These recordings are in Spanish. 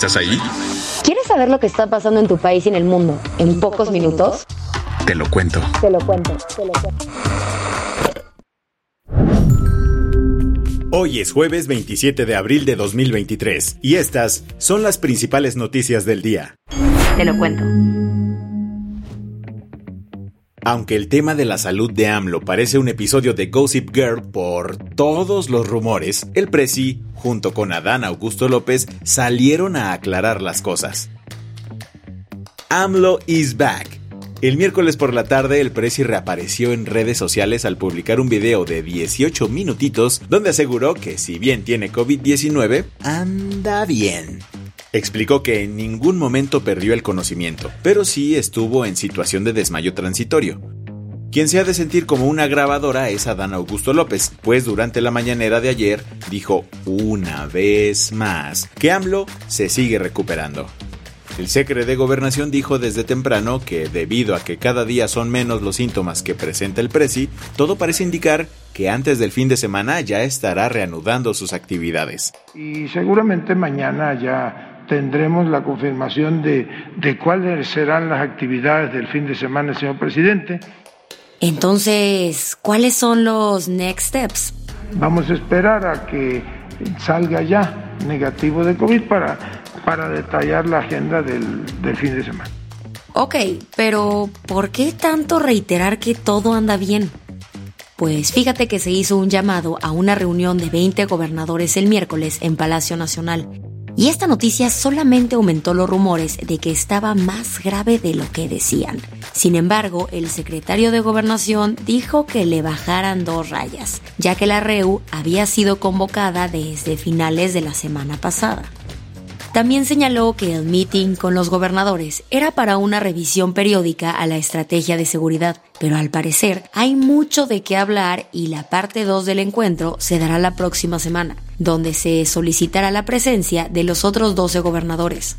¿Estás ahí? ¿Quieres saber lo que está pasando en tu país y en el mundo en pocos minutos? Te lo cuento. Te lo cuento, te lo cuento. Hoy es jueves 27 de abril de 2023 y estas son las principales noticias del día. Te lo cuento. Aunque el tema de la salud de AMLO parece un episodio de Gossip Girl por todos los rumores, el Presi, junto con Adán Augusto López, salieron a aclarar las cosas. AMLO is back. El miércoles por la tarde, el Presi reapareció en redes sociales al publicar un video de 18 minutitos donde aseguró que si bien tiene COVID-19, anda bien. Explicó que en ningún momento perdió el conocimiento, pero sí estuvo en situación de desmayo transitorio. Quien se ha de sentir como una grabadora es Adán Augusto López, pues durante la mañanera de ayer dijo una vez más que AMLO se sigue recuperando. El secre de Gobernación dijo desde temprano que debido a que cada día son menos los síntomas que presenta el Presi, todo parece indicar que antes del fin de semana ya estará reanudando sus actividades. Y seguramente mañana ya tendremos la confirmación de, de cuáles serán las actividades del fin de semana, señor presidente. Entonces, ¿cuáles son los next steps? Vamos a esperar a que salga ya negativo de COVID para, para detallar la agenda del, del fin de semana. Ok, pero ¿por qué tanto reiterar que todo anda bien? Pues fíjate que se hizo un llamado a una reunión de 20 gobernadores el miércoles en Palacio Nacional y esta noticia solamente aumentó los rumores de que estaba más grave de lo que decían. Sin embargo, el secretario de Gobernación dijo que le bajaran dos rayas, ya que la REU había sido convocada desde finales de la semana pasada. También señaló que el meeting con los gobernadores era para una revisión periódica a la estrategia de seguridad, pero al parecer hay mucho de qué hablar y la parte 2 del encuentro se dará la próxima semana, donde se solicitará la presencia de los otros 12 gobernadores.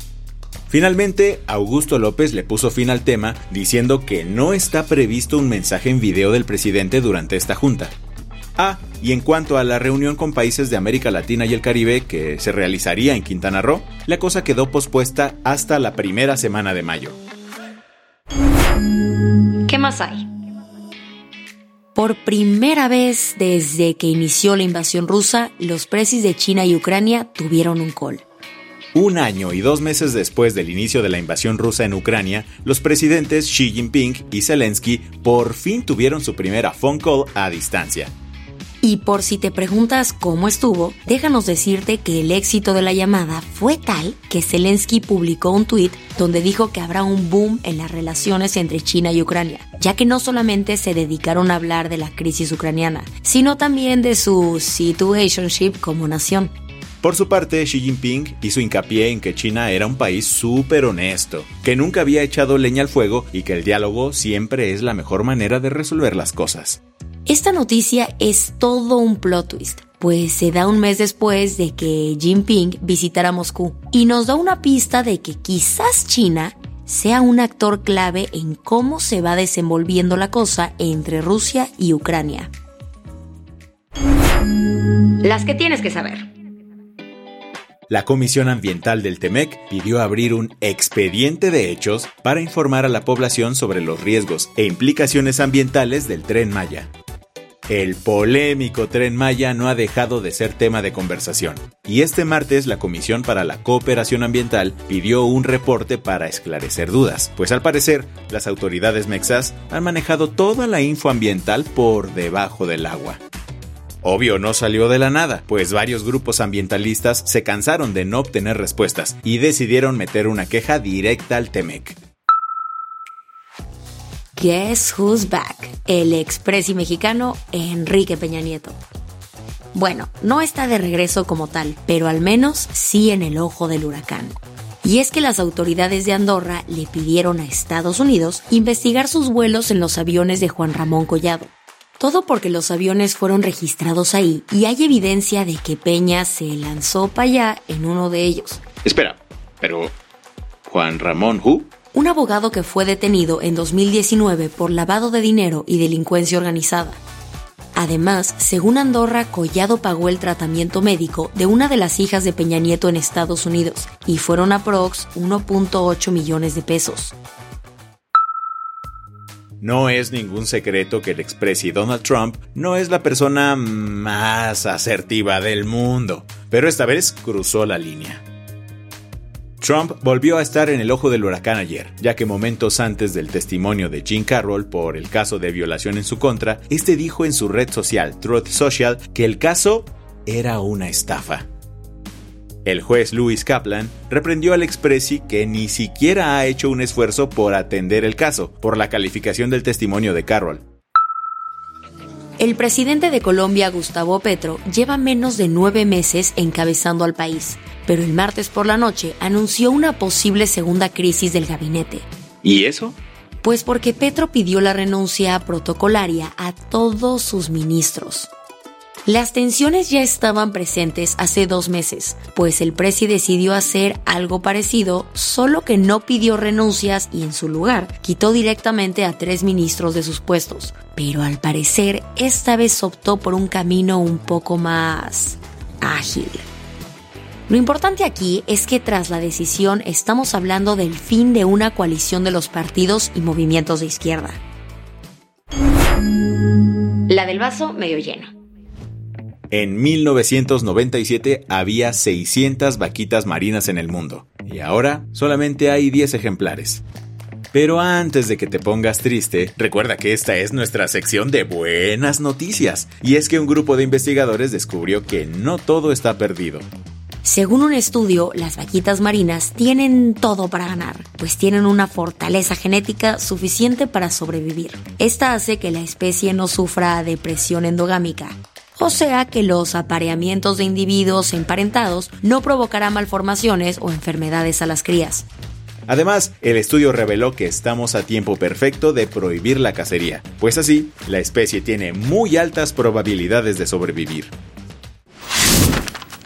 Finalmente, Augusto López le puso fin al tema diciendo que no está previsto un mensaje en video del presidente durante esta junta. Ah, y en cuanto a la reunión con países de América Latina y el Caribe que se realizaría en Quintana Roo, la cosa quedó pospuesta hasta la primera semana de mayo. ¿Qué más hay? Por primera vez desde que inició la invasión rusa, los presis de China y Ucrania tuvieron un call. Un año y dos meses después del inicio de la invasión rusa en Ucrania, los presidentes Xi Jinping y Zelensky por fin tuvieron su primera phone call a distancia. Y por si te preguntas cómo estuvo, déjanos decirte que el éxito de la llamada fue tal que Zelensky publicó un tuit donde dijo que habrá un boom en las relaciones entre China y Ucrania, ya que no solamente se dedicaron a hablar de la crisis ucraniana, sino también de su situationship como nación. Por su parte, Xi Jinping hizo hincapié en que China era un país súper honesto, que nunca había echado leña al fuego y que el diálogo siempre es la mejor manera de resolver las cosas. Esta noticia es todo un plot twist, pues se da un mes después de que Jinping visitara Moscú y nos da una pista de que quizás China sea un actor clave en cómo se va desenvolviendo la cosa entre Rusia y Ucrania. Las que tienes que saber. La Comisión Ambiental del TEMEC pidió abrir un expediente de hechos para informar a la población sobre los riesgos e implicaciones ambientales del tren Maya. El polémico tren Maya no ha dejado de ser tema de conversación, y este martes la Comisión para la Cooperación Ambiental pidió un reporte para esclarecer dudas, pues al parecer las autoridades mexas han manejado toda la info ambiental por debajo del agua. Obvio no salió de la nada, pues varios grupos ambientalistas se cansaron de no obtener respuestas y decidieron meter una queja directa al TEMEC. Guess who's back? El expresi mexicano Enrique Peña Nieto. Bueno, no está de regreso como tal, pero al menos sí en el ojo del huracán. Y es que las autoridades de Andorra le pidieron a Estados Unidos investigar sus vuelos en los aviones de Juan Ramón Collado. Todo porque los aviones fueron registrados ahí y hay evidencia de que Peña se lanzó para allá en uno de ellos. Espera, pero Juan Ramón Who? Un abogado que fue detenido en 2019 por lavado de dinero y delincuencia organizada. Además, según Andorra, Collado pagó el tratamiento médico de una de las hijas de Peña Nieto en Estados Unidos y fueron aprox 1.8 millones de pesos. No es ningún secreto que el expresidente Donald Trump no es la persona más asertiva del mundo, pero esta vez cruzó la línea. Trump volvió a estar en el ojo del huracán ayer, ya que momentos antes del testimonio de Jim Carroll por el caso de violación en su contra, este dijo en su red social Truth Social que el caso era una estafa. El juez Louis Kaplan reprendió al expresi que ni siquiera ha hecho un esfuerzo por atender el caso, por la calificación del testimonio de Carroll. El presidente de Colombia, Gustavo Petro, lleva menos de nueve meses encabezando al país, pero el martes por la noche anunció una posible segunda crisis del gabinete. ¿Y eso? Pues porque Petro pidió la renuncia protocolaria a todos sus ministros. Las tensiones ya estaban presentes hace dos meses, pues el presi decidió hacer algo parecido, solo que no pidió renuncias y en su lugar quitó directamente a tres ministros de sus puestos. Pero al parecer, esta vez optó por un camino un poco más ágil. Lo importante aquí es que tras la decisión estamos hablando del fin de una coalición de los partidos y movimientos de izquierda. La del vaso medio lleno. En 1997 había 600 vaquitas marinas en el mundo y ahora solamente hay 10 ejemplares. Pero antes de que te pongas triste, recuerda que esta es nuestra sección de buenas noticias, y es que un grupo de investigadores descubrió que no todo está perdido. Según un estudio, las vaquitas marinas tienen todo para ganar, pues tienen una fortaleza genética suficiente para sobrevivir. Esta hace que la especie no sufra depresión endogámica, o sea que los apareamientos de individuos emparentados no provocará malformaciones o enfermedades a las crías. Además, el estudio reveló que estamos a tiempo perfecto de prohibir la cacería, pues así, la especie tiene muy altas probabilidades de sobrevivir.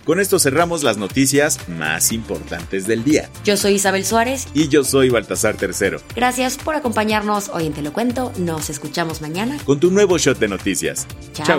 Con esto cerramos las noticias más importantes del día. Yo soy Isabel Suárez. Y yo soy Baltasar Tercero. Gracias por acompañarnos hoy en Te lo Cuento. Nos escuchamos mañana. Con tu nuevo shot de noticias. Chao.